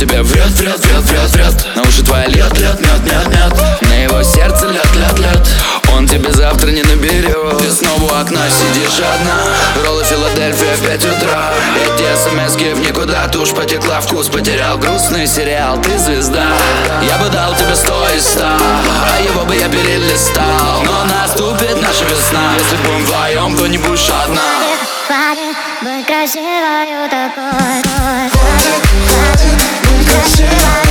Тебе врет, врет, врет, врет, врет. На уши твоя лет, лет, мед, мед, мед На его сердце лет, лет, лет Он тебе завтра не наберет. Ты снова у окна сидишь одна. Роллы Филадельфия в 5 утра. Эти смс в никуда. Тушь потекла, вкус потерял. Грустный сериал, ты звезда. Я бы дал тебе сто из ста А его бы я перелистал. Но наступит наша весна. Если будем вдвоем, то не будешь одна. Хватит быть красивой такой. Хватит Cause you